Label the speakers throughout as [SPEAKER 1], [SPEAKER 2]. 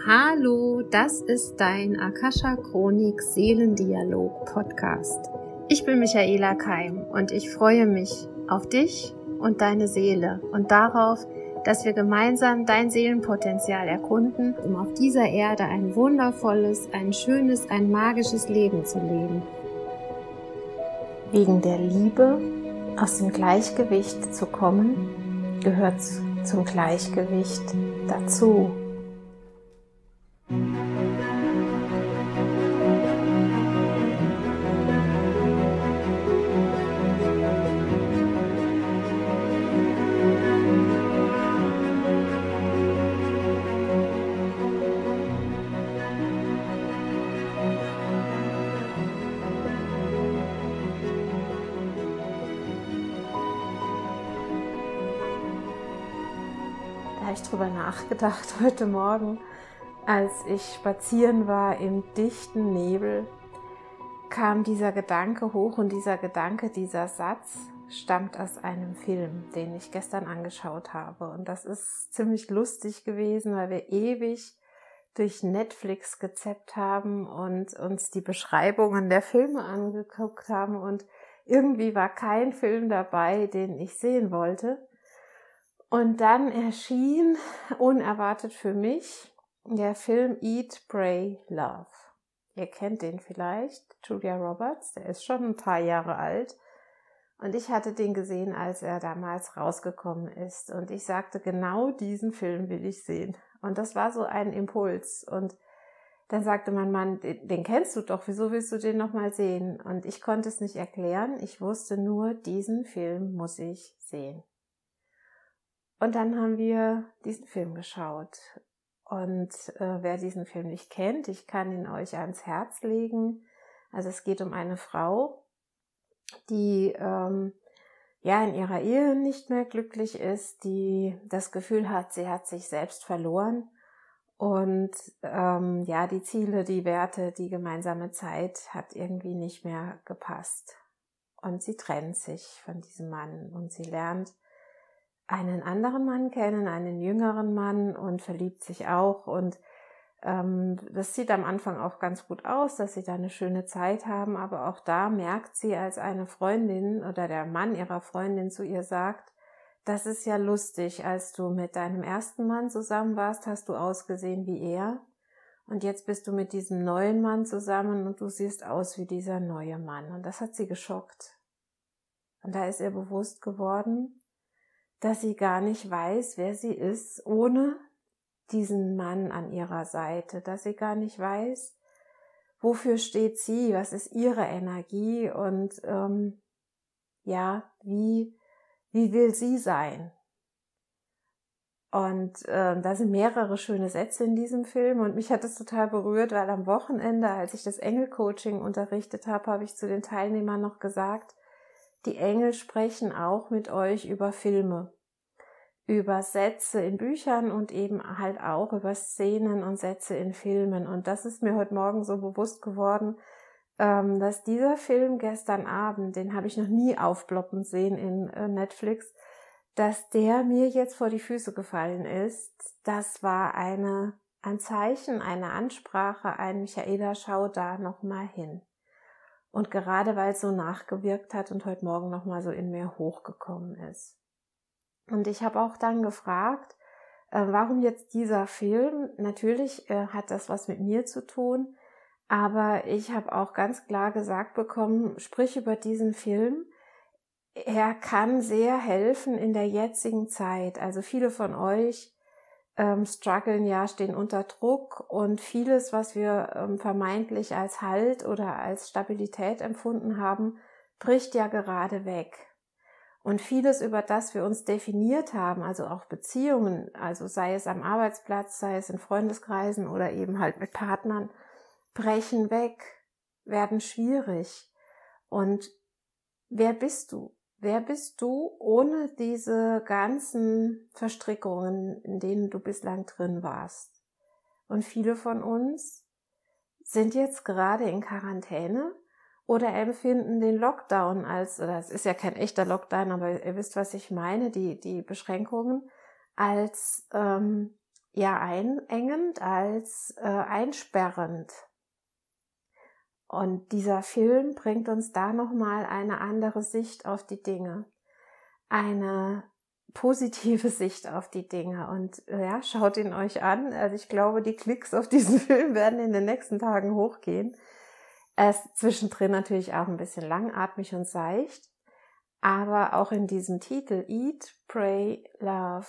[SPEAKER 1] Hallo, das ist dein Akasha Chronik Seelendialog Podcast. Ich bin Michaela Keim und ich freue mich auf dich und deine Seele und darauf, dass wir gemeinsam dein Seelenpotenzial erkunden, um auf dieser Erde ein wundervolles, ein schönes, ein magisches Leben zu leben. Wegen der Liebe aus dem Gleichgewicht zu kommen, gehört zum Gleichgewicht dazu. Habe ich drüber nachgedacht heute Morgen, als ich spazieren war im dichten Nebel, kam dieser Gedanke hoch und dieser Gedanke, dieser Satz stammt aus einem Film, den ich gestern angeschaut habe. Und das ist ziemlich lustig gewesen, weil wir ewig durch Netflix gezappt haben und uns die Beschreibungen der Filme angeguckt haben und irgendwie war kein Film dabei, den ich sehen wollte. Und dann erschien unerwartet für mich der Film Eat, Pray, Love. Ihr kennt den vielleicht, Julia Roberts, der ist schon ein paar Jahre alt. Und ich hatte den gesehen, als er damals rausgekommen ist. Und ich sagte, genau diesen Film will ich sehen. Und das war so ein Impuls. Und dann sagte mein Mann, den kennst du doch, wieso willst du den nochmal sehen? Und ich konnte es nicht erklären. Ich wusste nur, diesen Film muss ich sehen. Und dann haben wir diesen Film geschaut. Und äh, wer diesen Film nicht kennt, ich kann ihn euch ans Herz legen. Also es geht um eine Frau, die ähm, ja in ihrer Ehe nicht mehr glücklich ist, die das Gefühl hat, sie hat sich selbst verloren und ähm, ja die Ziele, die Werte, die gemeinsame Zeit hat irgendwie nicht mehr gepasst und sie trennt sich von diesem Mann und sie lernt einen anderen Mann kennen, einen jüngeren Mann und verliebt sich auch. Und ähm, das sieht am Anfang auch ganz gut aus, dass sie da eine schöne Zeit haben, aber auch da merkt sie, als eine Freundin oder der Mann ihrer Freundin zu ihr sagt, das ist ja lustig, als du mit deinem ersten Mann zusammen warst, hast du ausgesehen wie er. Und jetzt bist du mit diesem neuen Mann zusammen und du siehst aus wie dieser neue Mann. Und das hat sie geschockt. Und da ist ihr bewusst geworden, dass sie gar nicht weiß, wer sie ist, ohne diesen Mann an ihrer Seite, dass sie gar nicht weiß, wofür steht sie, was ist ihre Energie und ähm, ja, wie, wie will sie sein? Und äh, da sind mehrere schöne Sätze in diesem Film und mich hat es total berührt, weil am Wochenende, als ich das Engelcoaching unterrichtet habe, habe ich zu den Teilnehmern noch gesagt, die Engel sprechen auch mit euch über Filme, über Sätze in Büchern und eben halt auch über Szenen und Sätze in Filmen. Und das ist mir heute Morgen so bewusst geworden, ähm, dass dieser Film gestern Abend, den habe ich noch nie aufploppen sehen in äh, Netflix, dass der mir jetzt vor die Füße gefallen ist. Das war eine, ein Zeichen, eine Ansprache, ein Michaela, schau da nochmal hin. Und gerade weil es so nachgewirkt hat und heute Morgen nochmal so in mir hochgekommen ist. Und ich habe auch dann gefragt, äh, warum jetzt dieser Film? Natürlich äh, hat das was mit mir zu tun, aber ich habe auch ganz klar gesagt bekommen, sprich über diesen Film. Er kann sehr helfen in der jetzigen Zeit. Also viele von euch ähm, strugglen ja, stehen unter Druck und vieles, was wir ähm, vermeintlich als Halt oder als Stabilität empfunden haben, bricht ja gerade weg. Und vieles, über das wir uns definiert haben, also auch Beziehungen, also sei es am Arbeitsplatz, sei es in Freundeskreisen oder eben halt mit Partnern, brechen weg, werden schwierig. Und wer bist du? Wer bist du ohne diese ganzen Verstrickungen, in denen du bislang drin warst? Und viele von uns sind jetzt gerade in Quarantäne oder empfinden den Lockdown als, oder es ist ja kein echter Lockdown, aber ihr wisst, was ich meine, die, die Beschränkungen als ähm, ja einengend als äh, einsperrend. Und dieser Film bringt uns da nochmal eine andere Sicht auf die Dinge. Eine positive Sicht auf die Dinge. Und ja, schaut ihn euch an. Also ich glaube, die Klicks auf diesen Film werden in den nächsten Tagen hochgehen. Er ist zwischendrin natürlich auch ein bisschen langatmig und seicht. Aber auch in diesem Titel Eat, Pray, Love.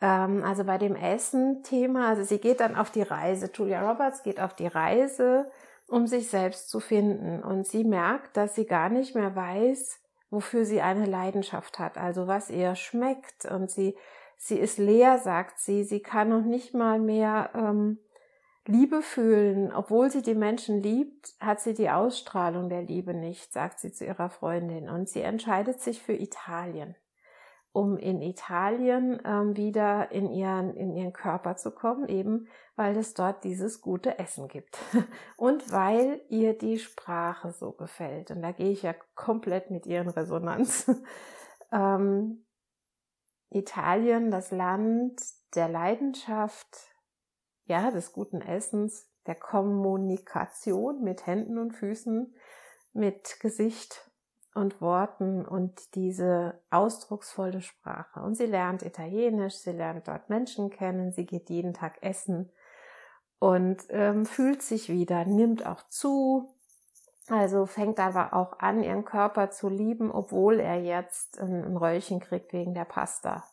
[SPEAKER 1] Ähm, also bei dem Essen-Thema, also sie geht dann auf die Reise. Julia Roberts geht auf die Reise, um sich selbst zu finden. Und sie merkt, dass sie gar nicht mehr weiß, wofür sie eine Leidenschaft hat, also was ihr schmeckt und sie, sie ist leer, sagt sie, sie kann noch nicht mal mehr ähm, Liebe fühlen, obwohl sie die Menschen liebt, hat sie die Ausstrahlung der Liebe nicht, sagt sie zu ihrer Freundin und sie entscheidet sich für Italien um in Italien ähm, wieder in ihren, in ihren Körper zu kommen, eben weil es dort dieses gute Essen gibt und weil ihr die Sprache so gefällt. Und da gehe ich ja komplett mit ihren Resonanz. ähm, Italien, das Land der Leidenschaft, ja, des guten Essens, der Kommunikation mit Händen und Füßen, mit Gesicht und Worten und diese ausdrucksvolle Sprache. Und sie lernt Italienisch, sie lernt dort Menschen kennen, sie geht jeden Tag essen und ähm, fühlt sich wieder, nimmt auch zu, also fängt aber auch an, ihren Körper zu lieben, obwohl er jetzt ein, ein Röllchen kriegt wegen der Pasta.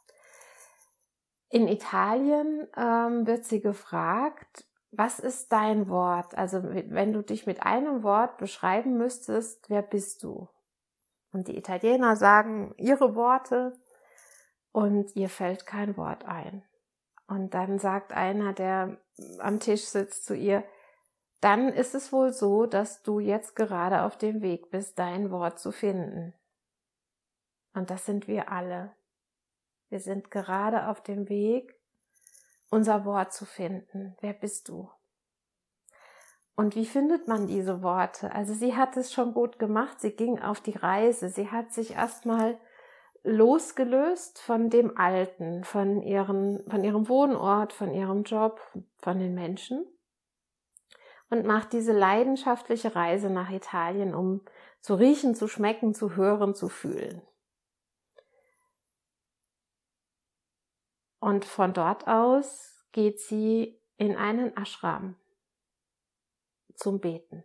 [SPEAKER 1] In Italien ähm, wird sie gefragt, was ist dein Wort? Also wenn du dich mit einem Wort beschreiben müsstest, wer bist du? Und die Italiener sagen ihre Worte und ihr fällt kein Wort ein. Und dann sagt einer, der am Tisch sitzt, zu ihr, dann ist es wohl so, dass du jetzt gerade auf dem Weg bist, dein Wort zu finden. Und das sind wir alle. Wir sind gerade auf dem Weg, unser Wort zu finden. Wer bist du? Und wie findet man diese Worte? Also sie hat es schon gut gemacht. Sie ging auf die Reise. Sie hat sich erstmal losgelöst von dem Alten, von, ihren, von ihrem Wohnort, von ihrem Job, von den Menschen und macht diese leidenschaftliche Reise nach Italien, um zu riechen, zu schmecken, zu hören, zu fühlen. Und von dort aus geht sie in einen Ashram zum Beten.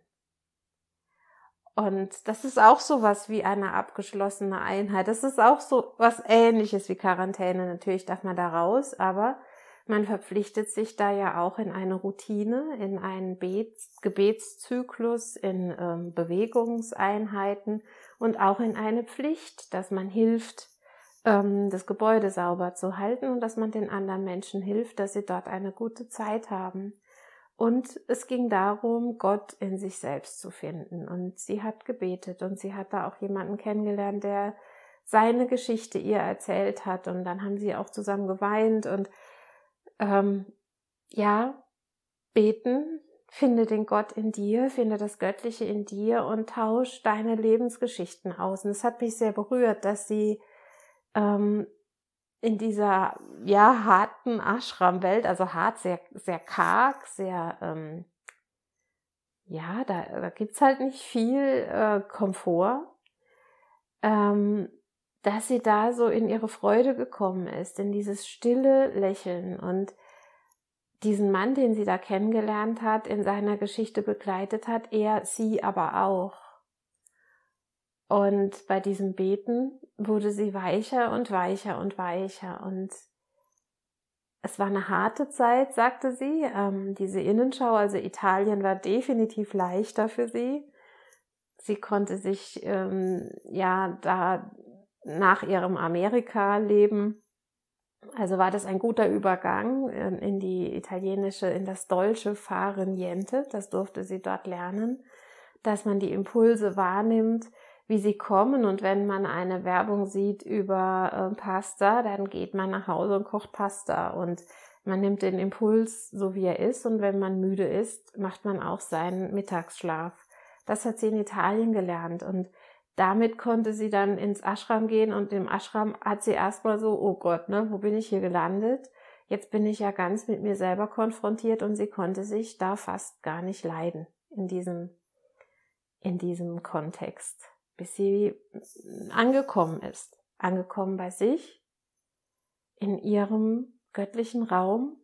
[SPEAKER 1] Und das ist auch so was wie eine abgeschlossene Einheit. Das ist auch so was ähnliches wie Quarantäne. Natürlich darf man da raus, aber man verpflichtet sich da ja auch in eine Routine, in einen Bets Gebetszyklus, in ähm, Bewegungseinheiten und auch in eine Pflicht, dass man hilft, ähm, das Gebäude sauber zu halten und dass man den anderen Menschen hilft, dass sie dort eine gute Zeit haben. Und es ging darum, Gott in sich selbst zu finden. Und sie hat gebetet und sie hat da auch jemanden kennengelernt, der seine Geschichte ihr erzählt hat. Und dann haben sie auch zusammen geweint und ähm, ja, beten, finde den Gott in dir, finde das Göttliche in dir und tausch deine Lebensgeschichten aus. Und es hat mich sehr berührt, dass sie ähm, in dieser ja harten Ashram-Welt, also hart, sehr, sehr karg, sehr ähm, ja, da, da gibt's halt nicht viel äh, Komfort, ähm, dass sie da so in ihre Freude gekommen ist, in dieses stille Lächeln und diesen Mann, den sie da kennengelernt hat, in seiner Geschichte begleitet hat, er sie aber auch. Und bei diesem Beten wurde sie weicher und weicher und weicher. Und es war eine harte Zeit, sagte sie. Ähm, diese Innenschau, also Italien, war definitiv leichter für sie. Sie konnte sich ähm, ja da nach ihrem Amerika-Leben, also war das ein guter Übergang in, in die italienische, in das deutsche Fare Niente. Das durfte sie dort lernen, dass man die Impulse wahrnimmt, wie sie kommen. Und wenn man eine Werbung sieht über äh, Pasta, dann geht man nach Hause und kocht Pasta. Und man nimmt den Impuls so, wie er ist. Und wenn man müde ist, macht man auch seinen Mittagsschlaf. Das hat sie in Italien gelernt. Und damit konnte sie dann ins Ashram gehen. Und im Ashram hat sie erstmal so, oh Gott, ne, wo bin ich hier gelandet? jetzt bin ich ja ganz mit mir selber konfrontiert und sie konnte sich da fast gar nicht leiden in diesem, in diesem Kontext, bis sie angekommen ist, angekommen bei sich, in ihrem göttlichen Raum,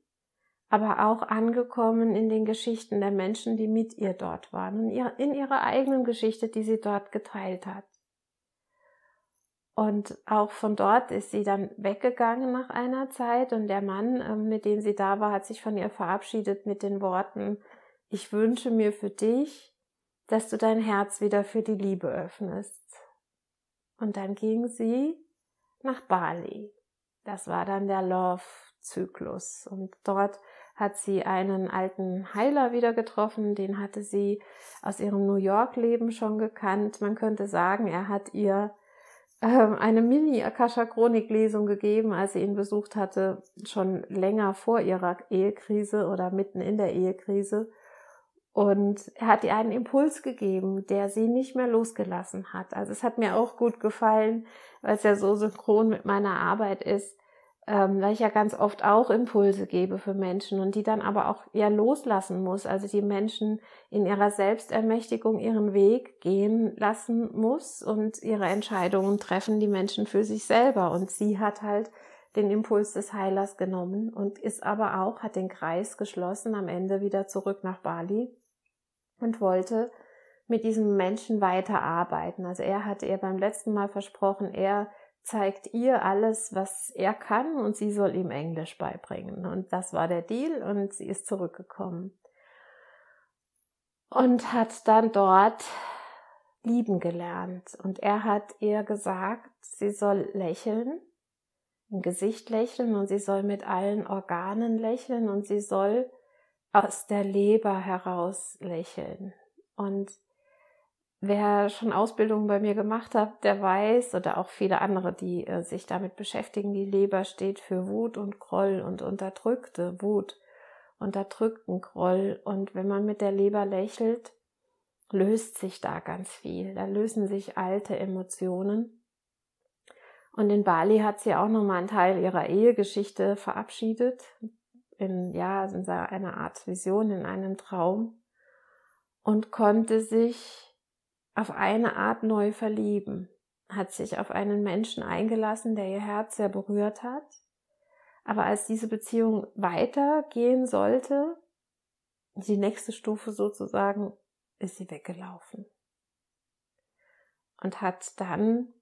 [SPEAKER 1] aber auch angekommen in den Geschichten der Menschen, die mit ihr dort waren und in ihrer eigenen Geschichte, die sie dort geteilt hat. Und auch von dort ist sie dann weggegangen nach einer Zeit und der Mann, ähm, mit dem sie da war, hat sich von ihr verabschiedet mit den Worten, ich wünsche mir für dich, dass du dein Herz wieder für die Liebe öffnest. Und dann ging sie nach Bali. Das war dann der Love-Zyklus. Und dort hat sie einen alten Heiler wieder getroffen, den hatte sie aus ihrem New York-Leben schon gekannt. Man könnte sagen, er hat ihr ähm, eine Mini-Akasha-Chronik-Lesung gegeben, als sie ihn besucht hatte, schon länger vor ihrer Ehekrise oder mitten in der Ehekrise. Und er hat ihr einen Impuls gegeben, der sie nicht mehr losgelassen hat. Also es hat mir auch gut gefallen, weil es ja so synchron mit meiner Arbeit ist, ähm, weil ich ja ganz oft auch Impulse gebe für Menschen und die dann aber auch ja loslassen muss, also die Menschen in ihrer Selbstermächtigung ihren Weg gehen lassen muss und ihre Entscheidungen treffen die Menschen für sich selber. Und sie hat halt den Impuls des Heilers genommen und ist aber auch, hat den Kreis geschlossen, am Ende wieder zurück nach Bali und wollte mit diesem Menschen weiterarbeiten. Also er hatte ihr beim letzten Mal versprochen, er zeigt ihr alles, was er kann und sie soll ihm Englisch beibringen. Und das war der Deal und sie ist zurückgekommen. Und hat dann dort lieben gelernt. Und er hat ihr gesagt, sie soll lächeln, im Gesicht lächeln und sie soll mit allen Organen lächeln und sie soll aus der Leber heraus lächeln. Und Wer schon Ausbildungen bei mir gemacht hat, der weiß, oder auch viele andere, die äh, sich damit beschäftigen, die Leber steht für Wut und Groll und unterdrückte Wut, unterdrückten Groll. Und wenn man mit der Leber lächelt, löst sich da ganz viel. Da lösen sich alte Emotionen. Und in Bali hat sie auch nochmal einen Teil ihrer Ehegeschichte verabschiedet. In, ja, in einer Art Vision, in einem Traum. Und konnte sich auf eine Art neu verlieben, hat sich auf einen Menschen eingelassen, der ihr Herz sehr berührt hat. Aber als diese Beziehung weitergehen sollte, die nächste Stufe sozusagen, ist sie weggelaufen. Und hat dann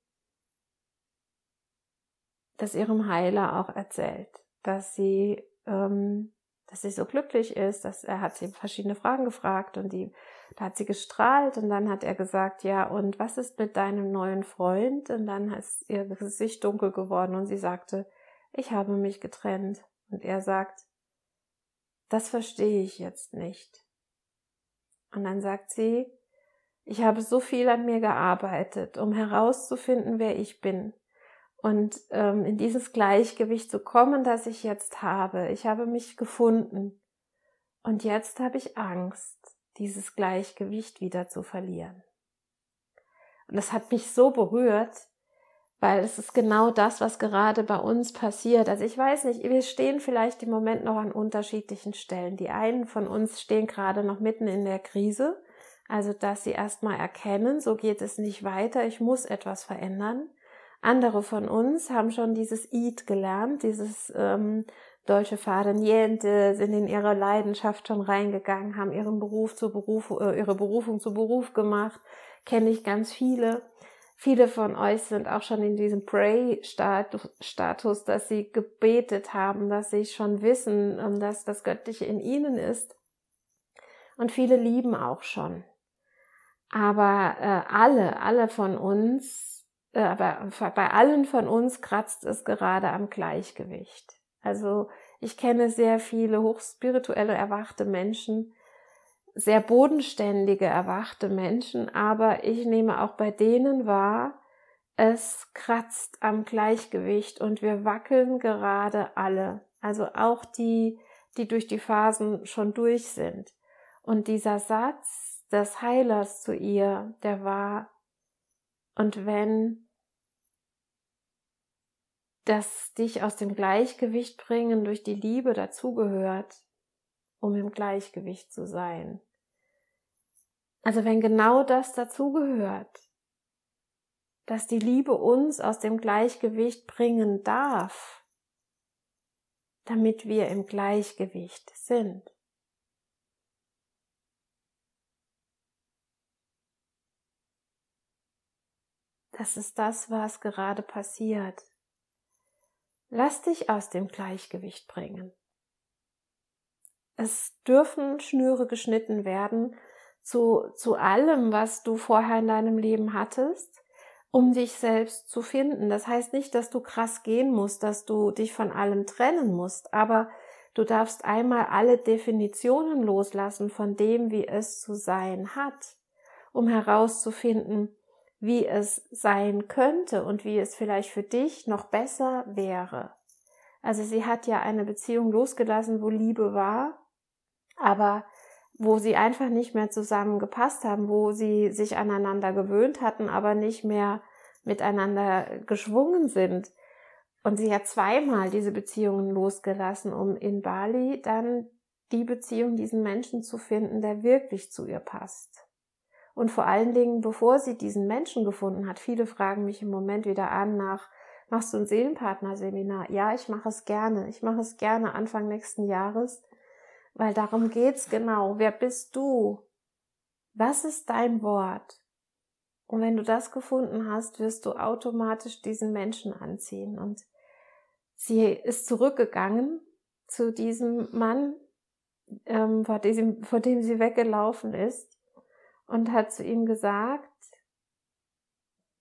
[SPEAKER 1] das ihrem Heiler auch erzählt, dass sie ähm, dass sie so glücklich ist, dass er hat sie verschiedene Fragen gefragt und die, da hat sie gestrahlt und dann hat er gesagt, ja, und was ist mit deinem neuen Freund? Und dann ist ihr Gesicht dunkel geworden und sie sagte, ich habe mich getrennt. Und er sagt, das verstehe ich jetzt nicht. Und dann sagt sie, ich habe so viel an mir gearbeitet, um herauszufinden, wer ich bin und ähm, in dieses Gleichgewicht zu kommen, das ich jetzt habe. Ich habe mich gefunden und jetzt habe ich Angst, dieses Gleichgewicht wieder zu verlieren. Und das hat mich so berührt, weil es ist genau das, was gerade bei uns passiert. Also ich weiß nicht, wir stehen vielleicht im Moment noch an unterschiedlichen Stellen. Die einen von uns stehen gerade noch mitten in der Krise, also dass sie erstmal erkennen, so geht es nicht weiter, ich muss etwas verändern. Andere von uns haben schon dieses Eat gelernt, dieses ähm, deutsche Fahre Niente, sind in ihre Leidenschaft schon reingegangen, haben ihren Beruf zu Beruf, äh, ihre Berufung zu Beruf gemacht. Kenne ich ganz viele. Viele von euch sind auch schon in diesem Pray-Status, dass sie gebetet haben, dass sie schon wissen, ähm, dass das Göttliche in ihnen ist. Und viele lieben auch schon. Aber äh, alle, alle von uns äh, aber bei allen von uns kratzt es gerade am Gleichgewicht. Also ich kenne sehr viele hochspirituelle erwachte Menschen, sehr bodenständige erwachte Menschen, aber ich nehme auch bei denen wahr, es kratzt am Gleichgewicht und wir wackeln gerade alle. Also auch die, die durch die Phasen schon durch sind. Und dieser Satz des Heilers zu ihr, der war, und wenn das dich aus dem Gleichgewicht bringen durch die Liebe dazugehört, um im Gleichgewicht zu sein. Also wenn genau das dazugehört, dass die Liebe uns aus dem Gleichgewicht bringen darf, damit wir im Gleichgewicht sind. Das ist das, was gerade passiert. Lass dich aus dem Gleichgewicht bringen. Es dürfen Schnüre geschnitten werden zu, zu allem, was du vorher in deinem Leben hattest, um dich selbst zu finden. Das heißt nicht, dass du krass gehen musst, dass du dich von allem trennen musst, aber du darfst einmal alle Definitionen loslassen von dem, wie es zu sein hat, um herauszufinden, wie es sein könnte und wie es vielleicht für dich noch besser wäre. Also sie hat ja eine Beziehung losgelassen, wo Liebe war, aber wo sie einfach nicht mehr zusammengepasst haben, wo sie sich aneinander gewöhnt hatten, aber nicht mehr miteinander geschwungen sind. Und sie hat zweimal diese Beziehungen losgelassen, um in Bali dann die Beziehung, diesen Menschen zu finden, der wirklich zu ihr passt. Und vor allen Dingen, bevor sie diesen Menschen gefunden hat, viele fragen mich im Moment wieder an nach, machst du ein Seelenpartnerseminar? Ja, ich mache es gerne. Ich mache es gerne Anfang nächsten Jahres, weil darum geht's genau. Wer bist du? Was ist dein Wort? Und wenn du das gefunden hast, wirst du automatisch diesen Menschen anziehen. Und sie ist zurückgegangen zu diesem Mann, ähm, vor, diesem, vor dem sie weggelaufen ist und hat zu ihm gesagt,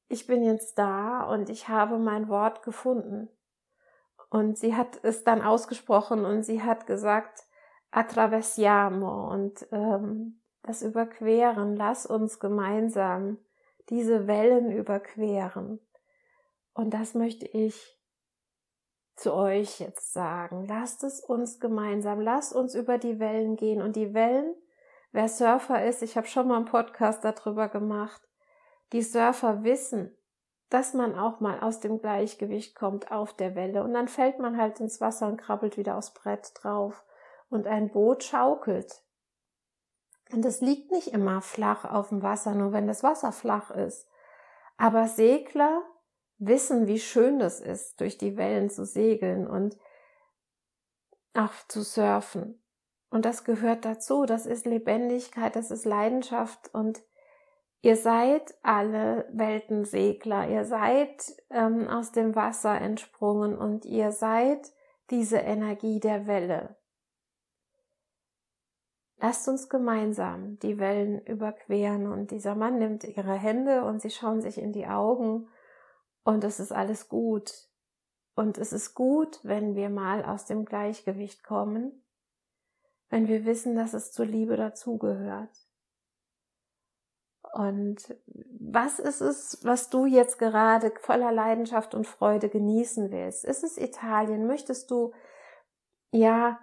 [SPEAKER 1] ich bin jetzt da und ich habe mein Wort gefunden. Und sie hat es dann ausgesprochen und sie hat gesagt, attraversiamo und ähm, das Überqueren, lass uns gemeinsam diese Wellen überqueren. Und das möchte ich zu euch jetzt sagen. Lasst es uns gemeinsam, lasst uns über die Wellen gehen. Und die Wellen Wer Surfer ist, ich habe schon mal einen Podcast darüber gemacht, die Surfer wissen, dass man auch mal aus dem Gleichgewicht kommt auf der Welle und dann fällt man halt ins Wasser und krabbelt wieder aufs Brett drauf und ein Boot schaukelt. Und es liegt nicht immer flach auf dem Wasser, nur wenn das Wasser flach ist. Aber Segler wissen, wie schön das ist, durch die Wellen zu segeln und auch zu surfen. Und das gehört dazu. Das ist Lebendigkeit, das ist Leidenschaft und ihr seid alle Weltensegler. Ihr seid ähm, aus dem Wasser entsprungen und ihr seid diese Energie der Welle. Lasst uns gemeinsam die Wellen überqueren und dieser Mann nimmt ihre Hände und sie schauen sich in die Augen und es ist alles gut. Und es ist gut, wenn wir mal aus dem Gleichgewicht kommen wenn wir wissen, dass es zur Liebe dazugehört. Und was ist es, was du jetzt gerade voller Leidenschaft und Freude genießen willst? Ist es Italien? Möchtest du, ja,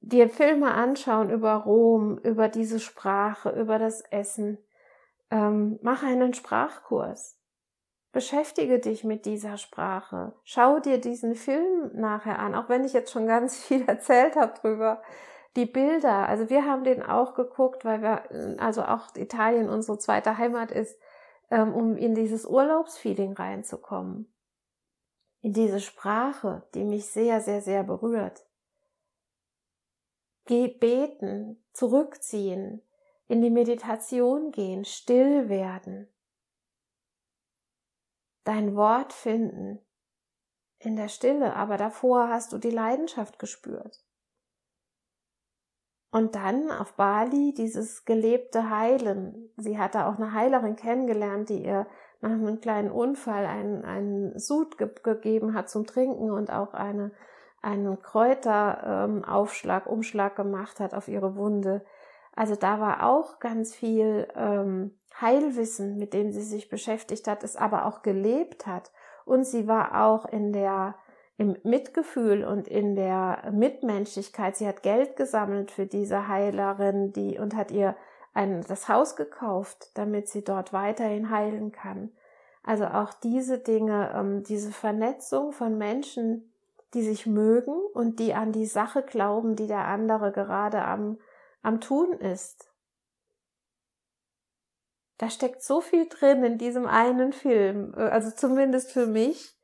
[SPEAKER 1] dir Filme anschauen über Rom, über diese Sprache, über das Essen? Ähm, mach einen Sprachkurs. Beschäftige dich mit dieser Sprache. Schau dir diesen Film nachher an, auch wenn ich jetzt schon ganz viel erzählt habe drüber die Bilder, also wir haben den auch geguckt, weil wir, also auch Italien unsere zweite Heimat ist, ähm, um in dieses Urlaubsfeeling reinzukommen. In diese Sprache, die mich sehr, sehr, sehr berührt. Geh beten, zurückziehen, in die Meditation gehen, still werden. Dein Wort finden in der Stille, aber davor hast du die Leidenschaft gespürt. Und dann auf Bali dieses gelebte Heilen. Sie hatte auch eine Heilerin kennengelernt, die ihr nach einem kleinen Unfall einen, einen Sud ge gegeben hat zum Trinken und auch eine, einen Kräuteraufschlag, ähm, Umschlag gemacht hat auf ihre Wunde. Also da war auch ganz viel ähm, Heilwissen, mit dem sie sich beschäftigt hat, es aber auch gelebt hat. Und sie war auch in der im Mitgefühl und in der Mitmenschlichkeit. Sie hat Geld gesammelt für diese Heilerin, die und hat ihr ein, das Haus gekauft, damit sie dort weiterhin heilen kann. Also auch diese Dinge, ähm, diese Vernetzung von Menschen, die sich mögen und die an die Sache glauben, die der andere gerade am, am tun ist. Da steckt so viel drin in diesem einen Film, äh, also zumindest für mich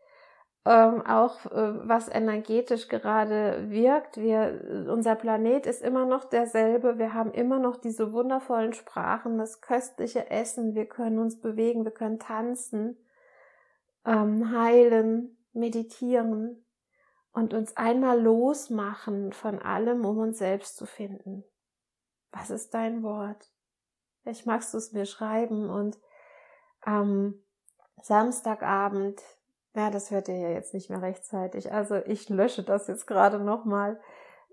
[SPEAKER 1] ähm, auch äh, was energetisch gerade wirkt. Wir, unser Planet ist immer noch derselbe. Wir haben immer noch diese wundervollen Sprachen, das köstliche Essen. Wir können uns bewegen, wir können tanzen, ähm, heilen, meditieren und uns einmal losmachen von allem, um uns selbst zu finden. Was ist dein Wort? Vielleicht magst du es mir schreiben und am Samstagabend ja, das hört ihr ja jetzt nicht mehr rechtzeitig. Also ich lösche das jetzt gerade nochmal.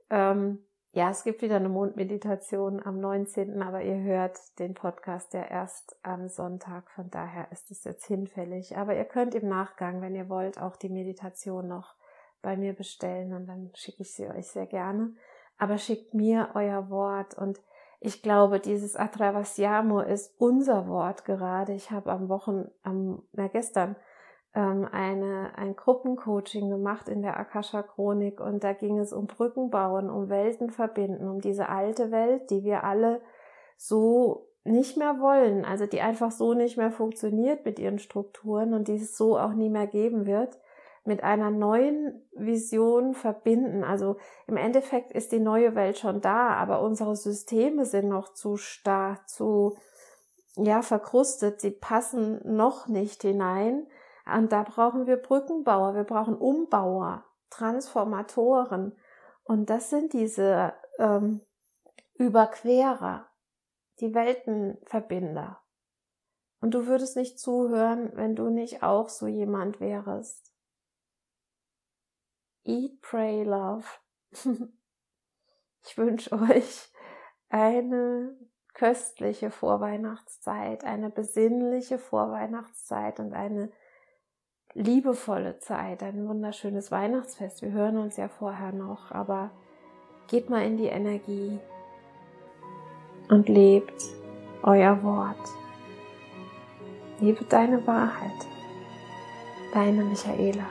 [SPEAKER 1] Ähm, ja, es gibt wieder eine Mondmeditation am 19., aber ihr hört den Podcast ja erst am Sonntag, von daher ist es jetzt hinfällig. Aber ihr könnt im Nachgang, wenn ihr wollt, auch die Meditation noch bei mir bestellen und dann schicke ich sie euch sehr gerne. Aber schickt mir euer Wort und ich glaube, dieses Atravasiamo ist unser Wort gerade. Ich habe am Wochen, am, na gestern, ähm, eine, ein Gruppencoaching gemacht in der Akasha Chronik und da ging es um Brücken bauen, um Welten verbinden, um diese alte Welt, die wir alle so nicht mehr wollen, also die einfach so nicht mehr funktioniert mit ihren Strukturen und die es so auch nie mehr geben wird, mit einer neuen Vision verbinden. Also im Endeffekt ist die neue Welt schon da, aber unsere Systeme sind noch zu starr, zu ja verkrustet, sie passen noch nicht hinein und da brauchen wir Brückenbauer, wir brauchen Umbauer, Transformatoren. Und das sind diese ähm, Überquerer, die Weltenverbinder. Und du würdest nicht zuhören, wenn du nicht auch so jemand wärest. Eat, pray, love. ich wünsche euch eine köstliche Vorweihnachtszeit, eine besinnliche Vorweihnachtszeit und eine liebevolle Zeit, ein wunderschönes Weihnachtsfest. Wir hören uns ja vorher noch, aber geht mal in die Energie und lebt euer Wort. Lebe deine Wahrheit. Deine Michaela.